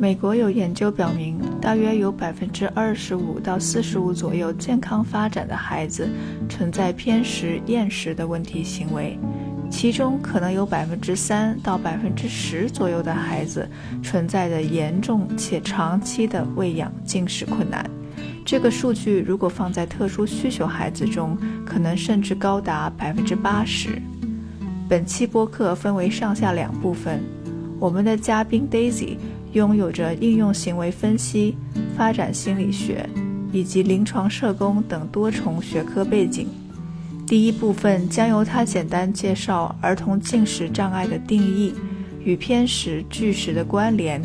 美国有研究表明，大约有百分之二十五到四十五左右健康发展的孩子存在偏食、厌食的问题行为，其中可能有百分之三到百分之十左右的孩子存在着严重且长期的喂养进食困难。这个数据如果放在特殊需求孩子中，可能甚至高达百分之八十。本期播客分为上下两部分，我们的嘉宾 Daisy。拥有着应用行为分析、发展心理学以及临床社工等多重学科背景。第一部分将由他简单介绍儿童进食障碍的定义与偏食、拒食的关联，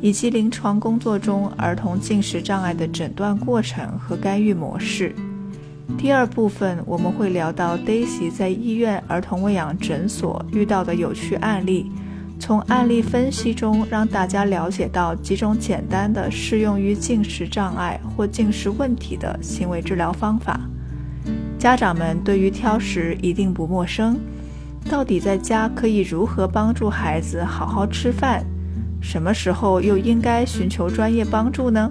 以及临床工作中儿童进食障碍的诊断过程和干预模式。第二部分我们会聊到 Daisy 在医院儿童喂养诊所遇到的有趣案例。从案例分析中，让大家了解到几种简单的适用于进食障碍或进食问题的行为治疗方法。家长们对于挑食一定不陌生，到底在家可以如何帮助孩子好好吃饭？什么时候又应该寻求专业帮助呢？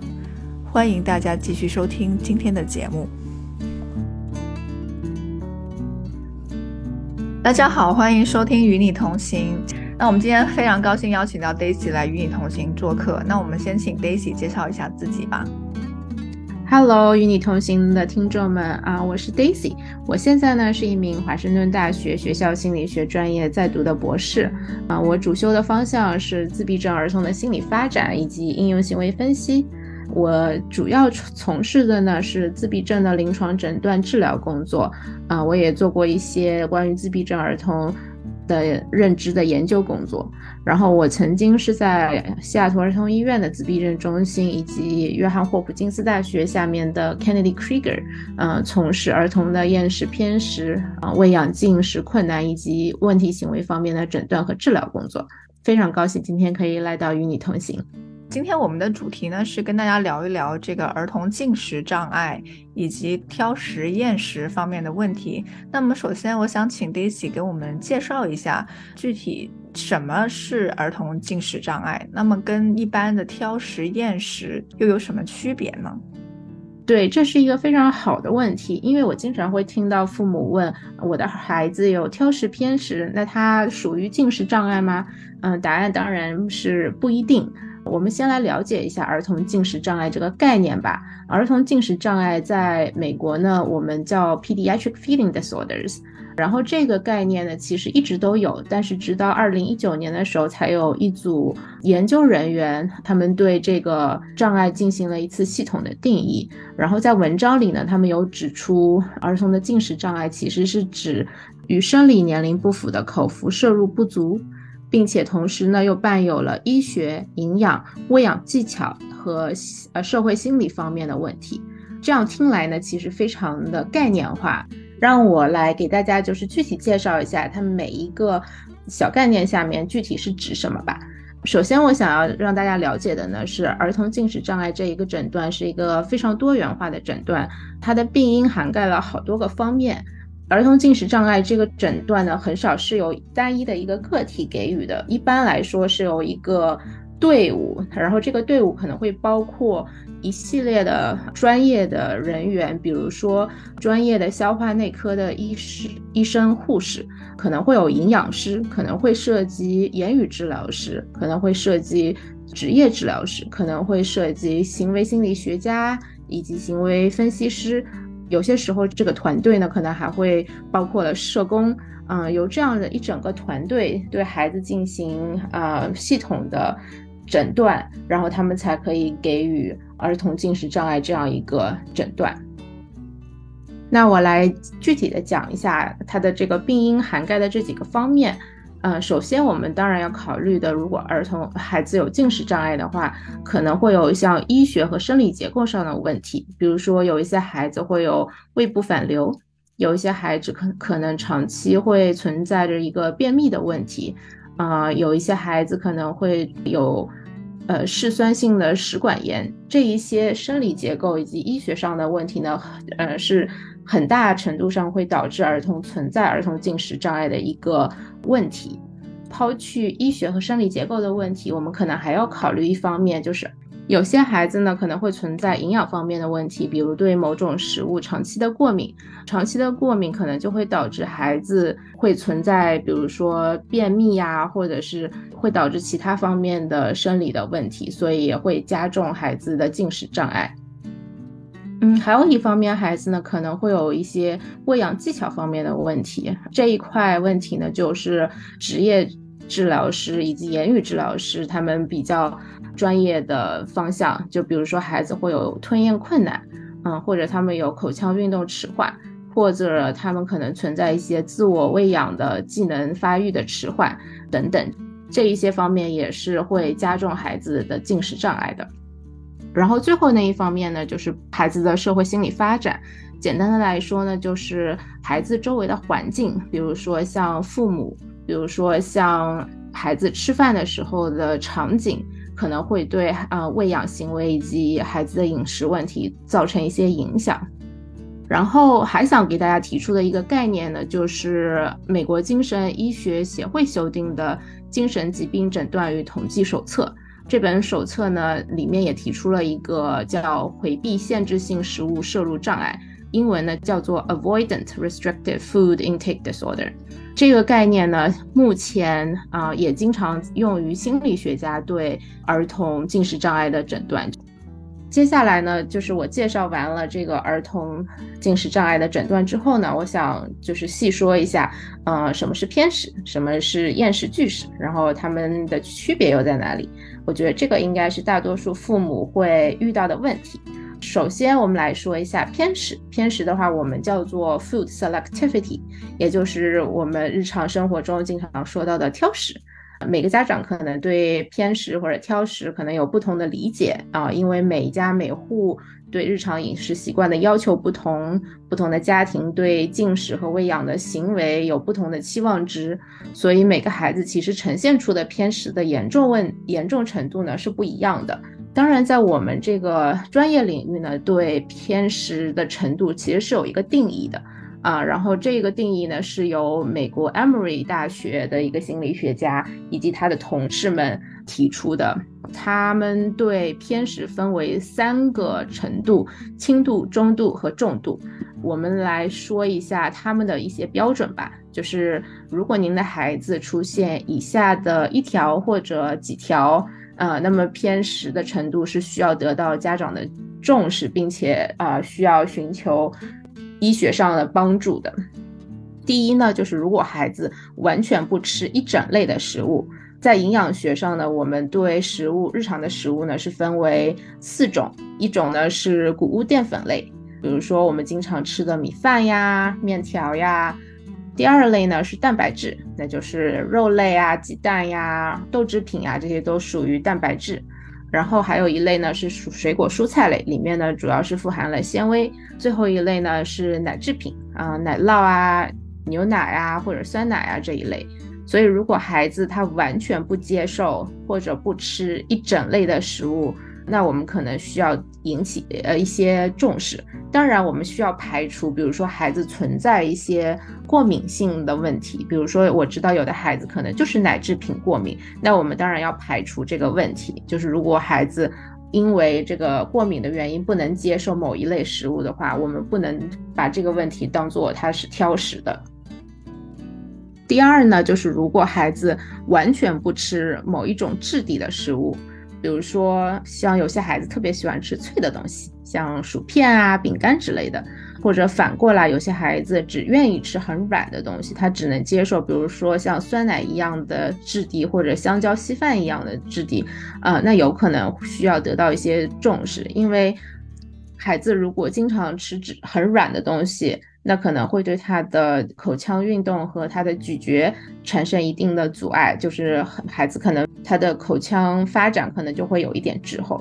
欢迎大家继续收听今天的节目。大家好，欢迎收听《与你同行》。那我们今天非常高兴邀请到 Daisy 来与你同行做客。那我们先请 Daisy 介绍一下自己吧。Hello，与你同行的听众们啊，我是 Daisy，我现在呢是一名华盛顿大学学校心理学专业在读的博士啊，我主修的方向是自闭症儿童的心理发展以及应用行为分析。我主要从事的呢是自闭症的临床诊断治疗工作啊，我也做过一些关于自闭症儿童。的认知的研究工作，然后我曾经是在西雅图儿童医院的自闭症中心以及约翰霍普金斯大学下面的 Kennedy Krieger，嗯，从事儿童的厌食、偏食、啊喂养进食困难以及问题行为方面的诊断和治疗工作。非常高兴今天可以来到与你同行。今天我们的主题呢是跟大家聊一聊这个儿童进食障碍以及挑食厌食方面的问题。那么首先我想请 Daisy 给我们介绍一下具体什么是儿童进食障碍，那么跟一般的挑食厌食又有什么区别呢？对，这是一个非常好的问题，因为我经常会听到父母问我的孩子有挑食偏食，那他属于进食障碍吗？嗯，答案当然是不一定。我们先来了解一下儿童进食障碍这个概念吧。儿童进食障碍在美国呢，我们叫 pediatric feeding disorders。然后这个概念呢，其实一直都有，但是直到二零一九年的时候，才有一组研究人员，他们对这个障碍进行了一次系统的定义。然后在文章里呢，他们有指出，儿童的进食障碍其实是指与生理年龄不符的口服摄入不足。并且同时呢，又伴有了医学、营养、喂养技巧和呃社会心理方面的问题。这样听来呢，其实非常的概念化。让我来给大家就是具体介绍一下，它每一个小概念下面具体是指什么吧。首先，我想要让大家了解的呢，是儿童进食障碍这一个诊断是一个非常多元化的诊断，它的病因涵盖了好多个方面。儿童进食障碍这个诊断呢，很少是由单一的一个个体给予的，一般来说是由一个队伍，然后这个队伍可能会包括一系列的专业的人员，比如说专业的消化内科的医师、医生、护士，可能会有营养师，可能会涉及言语治疗师，可能会涉及职业治疗师，可能会涉及行为心理学家以及行为分析师。有些时候，这个团队呢，可能还会包括了社工，嗯，由这样的一整个团队对孩子进行呃系统的诊断，然后他们才可以给予儿童进食障碍这样一个诊断。那我来具体的讲一下它的这个病因涵盖的这几个方面。呃，首先我们当然要考虑的，如果儿童孩子有进食障碍的话，可能会有像医学和生理结构上的问题，比如说有一些孩子会有胃部反流，有一些孩子可可能长期会存在着一个便秘的问题，啊，有一些孩子可能会有呃嗜酸性的食管炎，这一些生理结构以及医学上的问题呢，呃是。很大程度上会导致儿童存在儿童进食障碍的一个问题。抛去医学和生理结构的问题，我们可能还要考虑一方面，就是有些孩子呢可能会存在营养方面的问题，比如对某种食物长期的过敏。长期的过敏可能就会导致孩子会存在，比如说便秘呀，或者是会导致其他方面的生理的问题，所以也会加重孩子的进食障碍。嗯，还有一方面，孩子呢可能会有一些喂养技巧方面的问题。这一块问题呢，就是职业治疗师以及言语治疗师他们比较专业的方向。就比如说，孩子会有吞咽困难，嗯，或者他们有口腔运动迟缓，或者他们可能存在一些自我喂养的技能发育的迟缓等等，这一些方面也是会加重孩子的进食障碍的。然后最后那一方面呢，就是孩子的社会心理发展。简单的来说呢，就是孩子周围的环境，比如说像父母，比如说像孩子吃饭的时候的场景，可能会对啊喂养行为以及孩子的饮食问题造成一些影响。然后还想给大家提出的一个概念呢，就是美国精神医学协会修订的《精神疾病诊断与统计手册》。这本手册呢，里面也提出了一个叫回避限制性食物摄入障碍，英文呢叫做 Avoidant Restrictive Food Intake Disorder。这个概念呢，目前啊也经常用于心理学家对儿童进食障碍的诊断。接下来呢，就是我介绍完了这个儿童进食障碍的诊断之后呢，我想就是细说一下，呃，什么是偏食，什么是厌食拒食，然后它们的区别又在哪里？我觉得这个应该是大多数父母会遇到的问题。首先，我们来说一下偏食。偏食的话，我们叫做 food selectivity，也就是我们日常生活中经常说到的挑食。每个家长可能对偏食或者挑食可能有不同的理解啊，因为每家每户对日常饮食习惯的要求不同，不同的家庭对进食和喂养的行为有不同的期望值，所以每个孩子其实呈现出的偏食的严重问严重程度呢是不一样的。当然，在我们这个专业领域呢，对偏食的程度其实是有一个定义的。啊，然后这个定义呢，是由美国 Emory 大学的一个心理学家以及他的同事们提出的。他们对偏食分为三个程度：轻度、中度和重度。我们来说一下他们的一些标准吧。就是如果您的孩子出现以下的一条或者几条，呃，那么偏食的程度是需要得到家长的重视，并且啊，需要寻求。医学上的帮助的，第一呢，就是如果孩子完全不吃一整类的食物，在营养学上呢，我们对食物日常的食物呢是分为四种，一种呢是谷物淀粉类，比如说我们经常吃的米饭呀、面条呀；第二类呢是蛋白质，那就是肉类啊、鸡蛋呀、豆制品啊，这些都属于蛋白质。然后还有一类呢是蔬水果蔬菜类，里面呢主要是富含了纤维。最后一类呢是奶制品啊，奶酪啊、牛奶啊或者酸奶啊这一类。所以如果孩子他完全不接受或者不吃一整类的食物，那我们可能需要引起呃一些重视。当然，我们需要排除，比如说孩子存在一些过敏性的问题，比如说我知道有的孩子可能就是奶制品过敏，那我们当然要排除这个问题。就是如果孩子因为这个过敏的原因不能接受某一类食物的话，我们不能把这个问题当做他是挑食的。第二呢，就是如果孩子完全不吃某一种质地的食物。比如说像有些孩子特别喜欢吃脆的东西，像薯片啊、饼干之类的，或者反过来，有些孩子只愿意吃很软的东西，他只能接受，比如说像酸奶一样的质地或者香蕉稀饭一样的质地，呃，那有可能需要得到一些重视，因为孩子如果经常吃纸很软的东西。那可能会对他的口腔运动和他的咀嚼产生一定的阻碍，就是孩子可能他的口腔发展可能就会有一点滞后。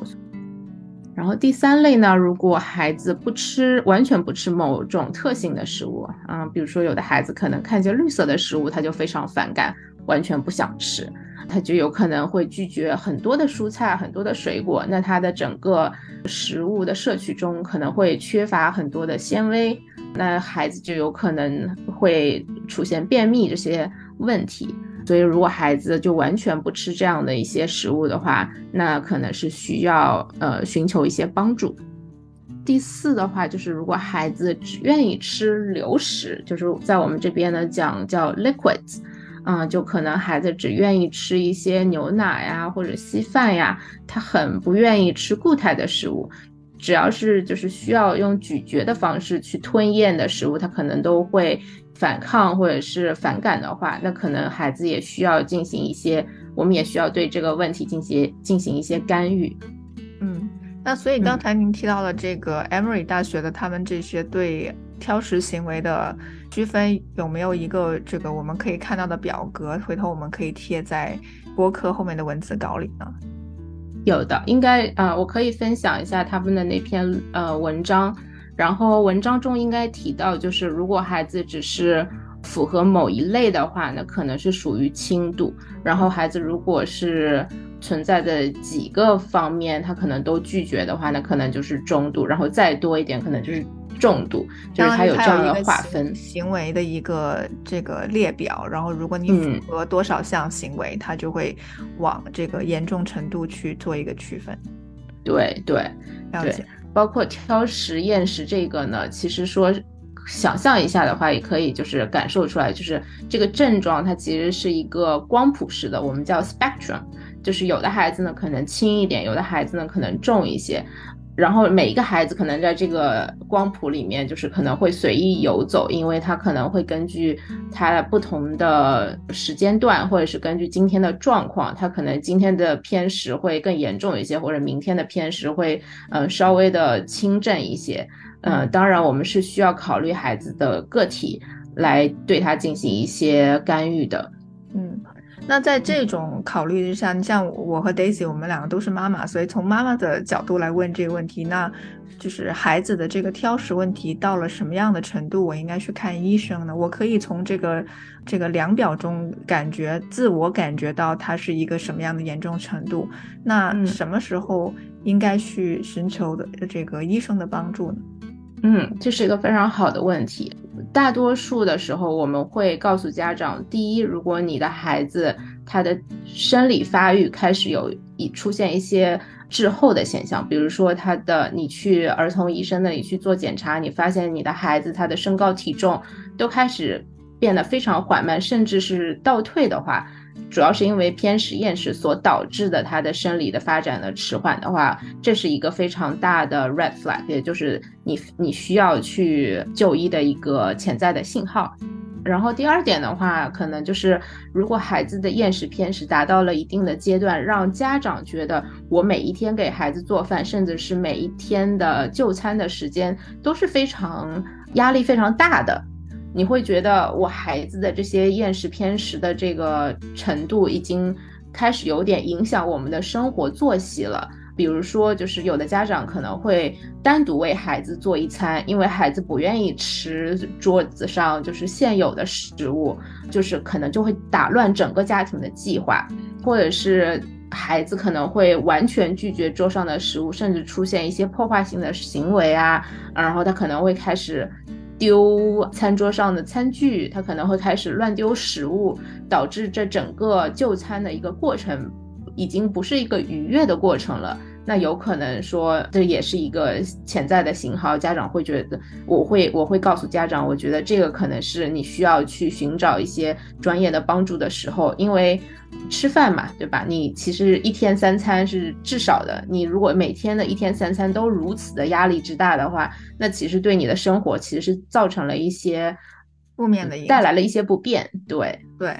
然后第三类呢，如果孩子不吃，完全不吃某种特性的食物，嗯，比如说有的孩子可能看见绿色的食物他就非常反感，完全不想吃，他就有可能会拒绝很多的蔬菜、很多的水果，那他的整个食物的摄取中可能会缺乏很多的纤维。那孩子就有可能会出现便秘这些问题，所以如果孩子就完全不吃这样的一些食物的话，那可能是需要呃寻求一些帮助。第四的话就是如果孩子只愿意吃流食，就是在我们这边呢讲叫 liquids，嗯，就可能孩子只愿意吃一些牛奶呀或者稀饭呀，他很不愿意吃固态的食物。只要是就是需要用咀嚼的方式去吞咽的食物，他可能都会反抗或者是反感的话，那可能孩子也需要进行一些，我们也需要对这个问题进行进行一些干预。嗯，那所以刚才您提到了这个 Emory 大学的他们这些对挑食行为的区分，有没有一个这个我们可以看到的表格？回头我们可以贴在播客后面的文字稿里呢？有的，应该呃，我可以分享一下他们的那篇呃文章，然后文章中应该提到，就是如果孩子只是符合某一类的话，那可能是属于轻度，然后孩子如果是存在的几个方面，他可能都拒绝的话，那可能就是中度，然后再多一点，可能就是。重度就是它有这样的划分，行为的一个这个列表，然后如果你符合多少项行为，它就会往这个严重程度去做一个区分。对对对，包括挑食厌食这个呢，其实说想象一下的话，也可以就是感受出来，就是这个症状它其实是一个光谱式的，我们叫 spectrum，就是有的孩子呢可能轻一点，有的孩子呢可能重一些。然后每一个孩子可能在这个光谱里面，就是可能会随意游走，因为他可能会根据他不同的时间段，或者是根据今天的状况，他可能今天的偏食会更严重一些，或者明天的偏食会嗯稍微的轻症一些。嗯，当然我们是需要考虑孩子的个体来对他进行一些干预的。嗯。那在这种考虑之下，你像我和 Daisy，我们两个都是妈妈，所以从妈妈的角度来问这个问题，那就是孩子的这个挑食问题到了什么样的程度，我应该去看医生呢？我可以从这个这个量表中感觉自我感觉到它是一个什么样的严重程度，那什么时候应该去寻求的这个医生的帮助呢？嗯，这是一个非常好的问题。大多数的时候，我们会告诉家长：第一，如果你的孩子他的生理发育开始有已出现一些滞后的现象，比如说他的你去儿童医生那里去做检查，你发现你的孩子他的身高体重都开始变得非常缓慢，甚至是倒退的话。主要是因为偏食厌食所导致的，他的生理的发展的迟缓的话，这是一个非常大的 red flag，也就是你你需要去就医的一个潜在的信号。然后第二点的话，可能就是如果孩子的厌食偏食达到了一定的阶段，让家长觉得我每一天给孩子做饭，甚至是每一天的就餐的时间都是非常压力非常大的。你会觉得我孩子的这些厌食偏食的这个程度已经开始有点影响我们的生活作息了。比如说，就是有的家长可能会单独为孩子做一餐，因为孩子不愿意吃桌子上就是现有的食物，就是可能就会打乱整个家庭的计划，或者是孩子可能会完全拒绝桌上的食物，甚至出现一些破坏性的行为啊，然后他可能会开始。丢餐桌上的餐具，他可能会开始乱丢食物，导致这整个就餐的一个过程已经不是一个愉悦的过程了。那有可能说这也是一个潜在的信号，家长会觉得，我会我会告诉家长，我觉得这个可能是你需要去寻找一些专业的帮助的时候，因为吃饭嘛，对吧？你其实一天三餐是至少的，你如果每天的一天三餐都如此的压力之大的话，那其实对你的生活其实是造成了一些负面的影响，带来了一些不便。对对。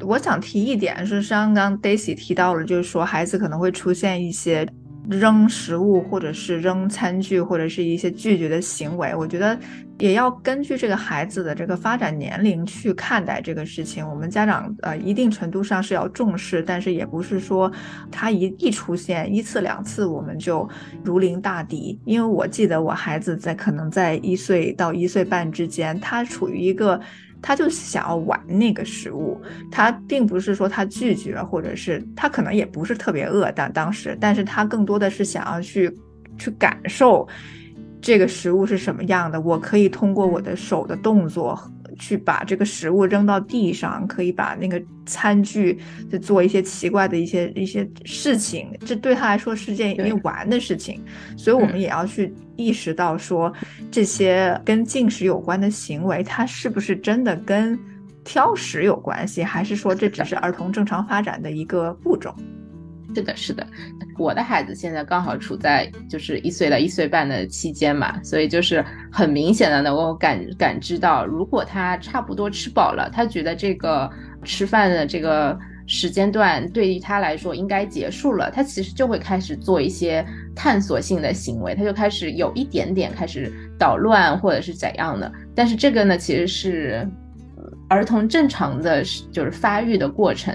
我想提一点是，刚刚 Daisy 提到了，就是说孩子可能会出现一些扔食物，或者是扔餐具，或者是一些拒绝的行为。我觉得也要根据这个孩子的这个发展年龄去看待这个事情。我们家长呃一定程度上是要重视，但是也不是说他一一出现一次两次我们就如临大敌。因为我记得我孩子在可能在一岁到一岁半之间，他处于一个。他就想要玩那个食物，他并不是说他拒绝，或者是他可能也不是特别饿，但当时，但是他更多的是想要去去感受这个食物是什么样的。我可以通过我的手的动作。去把这个食物扔到地上，可以把那个餐具就做一些奇怪的一些一些事情，这对他来说是件一玩的事情，所以我们也要去意识到说，这些跟进食有关的行为，它是不是真的跟挑食有关系，还是说这只是儿童正常发展的一个步骤？是的，是的，我的孩子现在刚好处在就是一岁到一岁半的期间嘛，所以就是很明显的能够感感知到，如果他差不多吃饱了，他觉得这个吃饭的这个时间段对于他来说应该结束了，他其实就会开始做一些探索性的行为，他就开始有一点点开始捣乱或者是怎样的，但是这个呢，其实是儿童正常的就是发育的过程。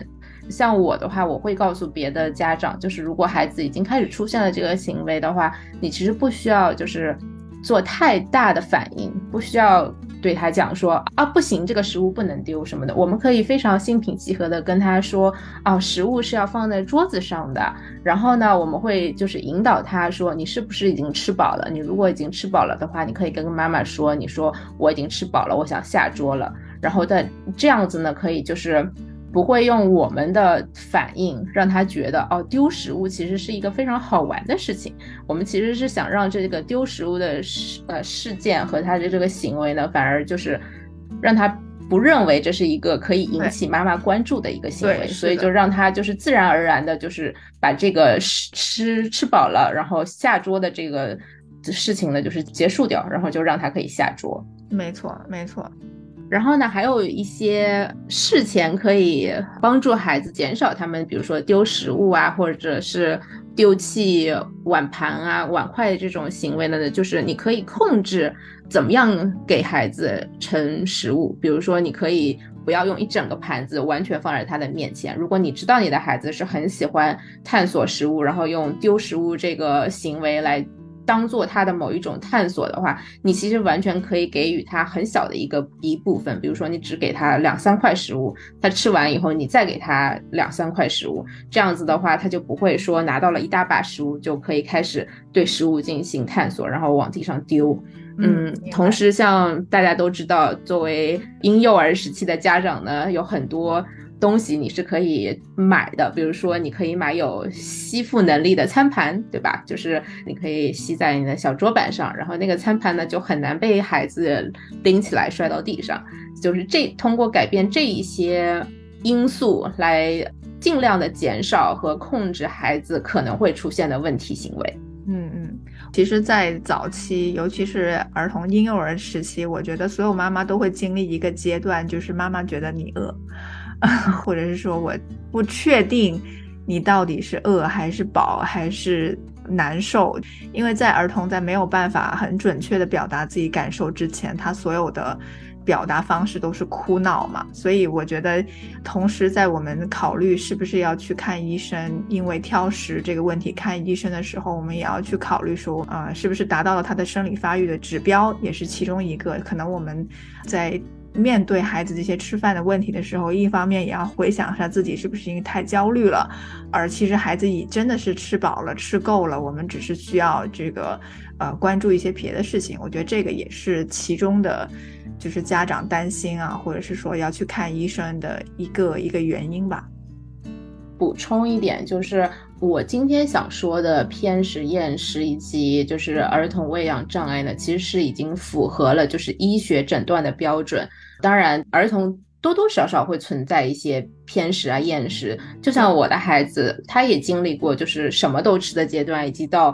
像我的话，我会告诉别的家长，就是如果孩子已经开始出现了这个行为的话，你其实不需要就是做太大的反应，不需要对他讲说啊不行，这个食物不能丢什么的。我们可以非常心平气和的跟他说，啊，食物是要放在桌子上的。然后呢，我们会就是引导他说，你是不是已经吃饱了？你如果已经吃饱了的话，你可以跟妈妈说，你说我已经吃饱了，我想下桌了。然后的这样子呢，可以就是。不会用我们的反应让他觉得哦，丢食物其实是一个非常好玩的事情。我们其实是想让这个丢食物的事呃事件和他的这个行为呢，反而就是让他不认为这是一个可以引起妈妈关注的一个行为，所以就让他就是自然而然的，就是把这个吃吃吃饱了，然后下桌的这个事情呢，就是结束掉，然后就让他可以下桌。没错，没错。然后呢，还有一些事前可以帮助孩子减少他们，比如说丢食物啊，或者是丢弃碗盘啊、碗筷这种行为呢，就是你可以控制怎么样给孩子盛食物。比如说，你可以不要用一整个盘子完全放在他的面前。如果你知道你的孩子是很喜欢探索食物，然后用丢食物这个行为来。当做他的某一种探索的话，你其实完全可以给予他很小的一个一部分，比如说你只给他两三块食物，他吃完以后你再给他两三块食物，这样子的话他就不会说拿到了一大把食物就可以开始对食物进行探索，然后往地上丢。嗯，同时像大家都知道，作为婴幼儿时期的家长呢，有很多。东西你是可以买的，比如说你可以买有吸附能力的餐盘，对吧？就是你可以吸在你的小桌板上，然后那个餐盘呢就很难被孩子拎起来摔到地上。就是这通过改变这一些因素来尽量的减少和控制孩子可能会出现的问题行为。嗯嗯，其实，在早期，尤其是儿童婴幼儿时期，我觉得所有妈妈都会经历一个阶段，就是妈妈觉得你饿。或者是说我不确定你到底是饿还是饱还是难受，因为在儿童在没有办法很准确的表达自己感受之前，他所有的表达方式都是哭闹嘛。所以我觉得，同时在我们考虑是不是要去看医生，因为挑食这个问题看医生的时候，我们也要去考虑说，啊，是不是达到了他的生理发育的指标，也是其中一个。可能我们在。面对孩子这些吃饭的问题的时候，一方面也要回想一下自己是不是因为太焦虑了，而其实孩子已真的是吃饱了、吃够了，我们只是需要这个呃关注一些别的事情。我觉得这个也是其中的，就是家长担心啊，或者是说要去看医生的一个一个原因吧。补充一点，就是我今天想说的偏食、厌食以及就是儿童喂养障碍呢，其实是已经符合了就是医学诊断的标准。当然，儿童多多少少会存在一些偏食啊、厌食。就像我的孩子，他也经历过就是什么都吃的阶段，以及到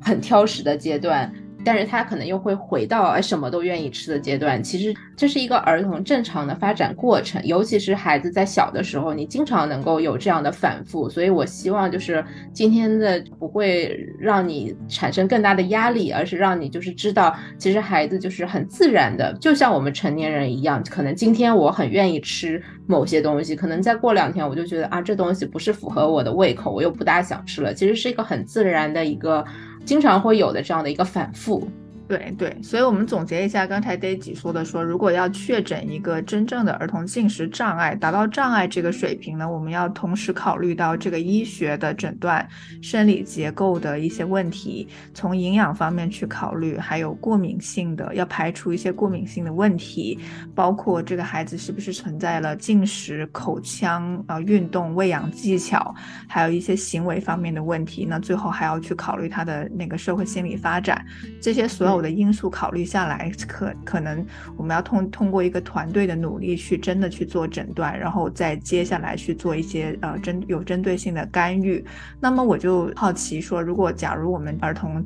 很挑食的阶段。但是他可能又会回到什么都愿意吃的阶段。其实这是一个儿童正常的发展过程，尤其是孩子在小的时候，你经常能够有这样的反复。所以我希望就是今天的不会让你产生更大的压力，而是让你就是知道，其实孩子就是很自然的，就像我们成年人一样。可能今天我很愿意吃某些东西，可能再过两天我就觉得啊，这东西不是符合我的胃口，我又不大想吃了。其实是一个很自然的一个。经常会有的这样的一个反复。对对，所以我们总结一下刚才 Daisy 说的，说如果要确诊一个真正的儿童进食障碍，达到障碍这个水平呢，我们要同时考虑到这个医学的诊断、生理结构的一些问题，从营养方面去考虑，还有过敏性的，要排除一些过敏性的问题，包括这个孩子是不是存在了进食、口腔啊、运动、喂养技巧，还有一些行为方面的问题。那最后还要去考虑他的那个社会心理发展，这些所有。的因素考虑下来，可可能我们要通通过一个团队的努力去真的去做诊断，然后再接下来去做一些呃针有针对性的干预。那么我就好奇说，如果假如我们儿童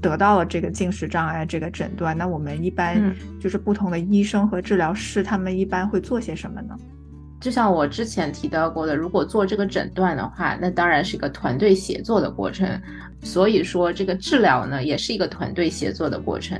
得到了这个进食障碍这个诊断，那我们一般就是不同的医生和治疗师，他们一般会做些什么呢？就像我之前提到过的，如果做这个诊断的话，那当然是一个团队协作的过程。所以说，这个治疗呢，也是一个团队协作的过程。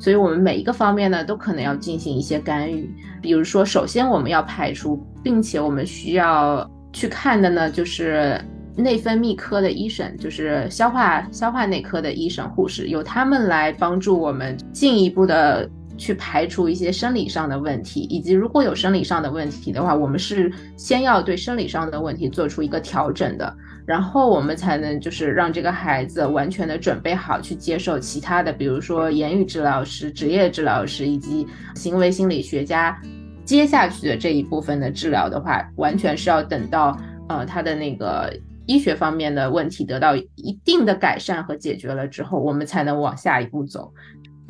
所以我们每一个方面呢，都可能要进行一些干预。比如说，首先我们要排除，并且我们需要去看的呢，就是内分泌科的医生，就是消化消化内科的医生、护士，由他们来帮助我们进一步的。去排除一些生理上的问题，以及如果有生理上的问题的话，我们是先要对生理上的问题做出一个调整的，然后我们才能就是让这个孩子完全的准备好去接受其他的，比如说言语治疗师、职业治疗师以及行为心理学家接下去的这一部分的治疗的话，完全是要等到呃他的那个医学方面的问题得到一定的改善和解决了之后，我们才能往下一步走。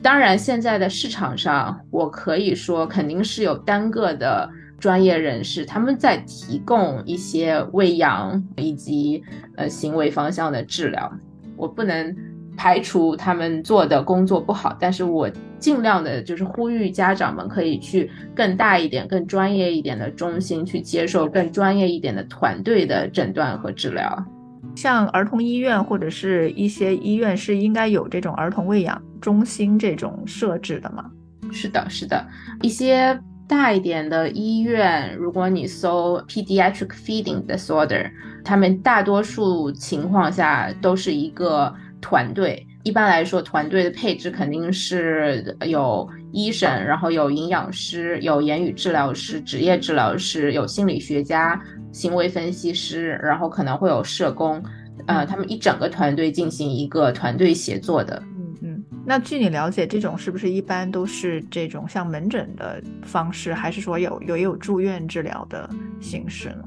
当然，现在的市场上，我可以说肯定是有单个的专业人士，他们在提供一些喂养以及呃行为方向的治疗。我不能排除他们做的工作不好，但是我尽量的就是呼吁家长们可以去更大一点、更专业一点的中心去接受更专业一点的团队的诊断和治疗。像儿童医院或者是一些医院是应该有这种儿童喂养中心这种设置的吗？是的，是的，一些大一点的医院，如果你搜 pediatric feeding disorder，他们大多数情况下都是一个团队。一般来说，团队的配置肯定是有医生，然后有营养师，有言语治疗师、职业治疗师，有心理学家。行为分析师，然后可能会有社工，呃，他们一整个团队进行一个团队协作的。那据你了解，这种是不是一般都是这种像门诊的方式，还是说有有也有住院治疗的形式呢？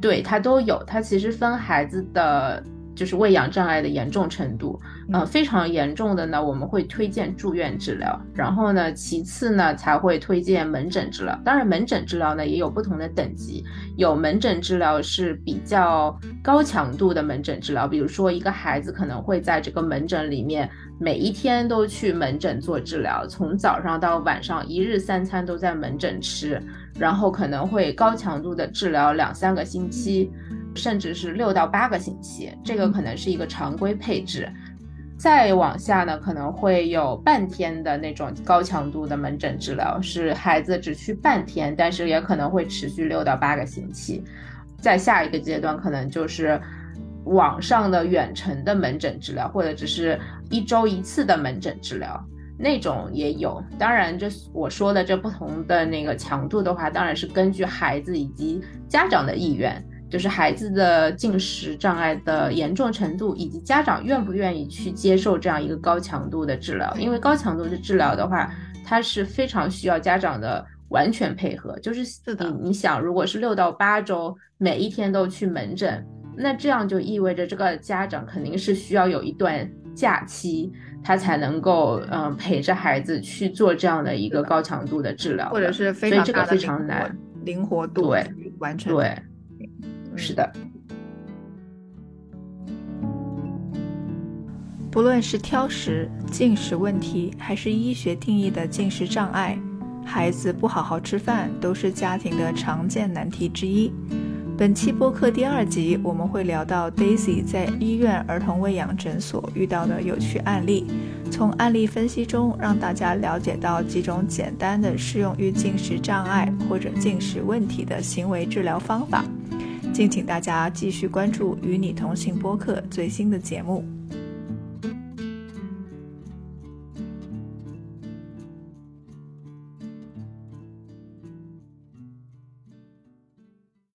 对，它都有，它其实分孩子的。就是喂养障碍的严重程度，呃，非常严重的呢，我们会推荐住院治疗。然后呢，其次呢，才会推荐门诊治疗。当然，门诊治疗呢也有不同的等级，有门诊治疗是比较高强度的门诊治疗，比如说一个孩子可能会在这个门诊里面每一天都去门诊做治疗，从早上到晚上一日三餐都在门诊吃，然后可能会高强度的治疗两三个星期。甚至是六到八个星期，这个可能是一个常规配置。再往下呢，可能会有半天的那种高强度的门诊治疗，是孩子只去半天，但是也可能会持续六到八个星期。再下一个阶段，可能就是网上的远程的门诊治疗，或者只是一周一次的门诊治疗，那种也有。当然，这我说的这不同的那个强度的话，当然是根据孩子以及家长的意愿。就是孩子的进食障碍的严重程度，以及家长愿不愿意去接受这样一个高强度的治疗。因为高强度的治疗的话，它是非常需要家长的完全配合。就是你你想，如果是六到八周，每一天都去门诊，那这样就意味着这个家长肯定是需要有一段假期，他才能够嗯陪着孩子去做这样的一个高强度的治疗，或者是非常这个非常难，灵活度对完成对，是的。不论是挑食、进食问题，还是医学定义的进食障碍，孩子不好好吃饭都是家庭的常见难题之一。本期播客第二集，我们会聊到 Daisy 在医院儿童喂养诊所遇到的有趣案例，从案例分析中让大家了解到几种简单的适用于进食障碍或者进食问题的行为治疗方法。敬请大家继续关注与你同行播客最新的节目。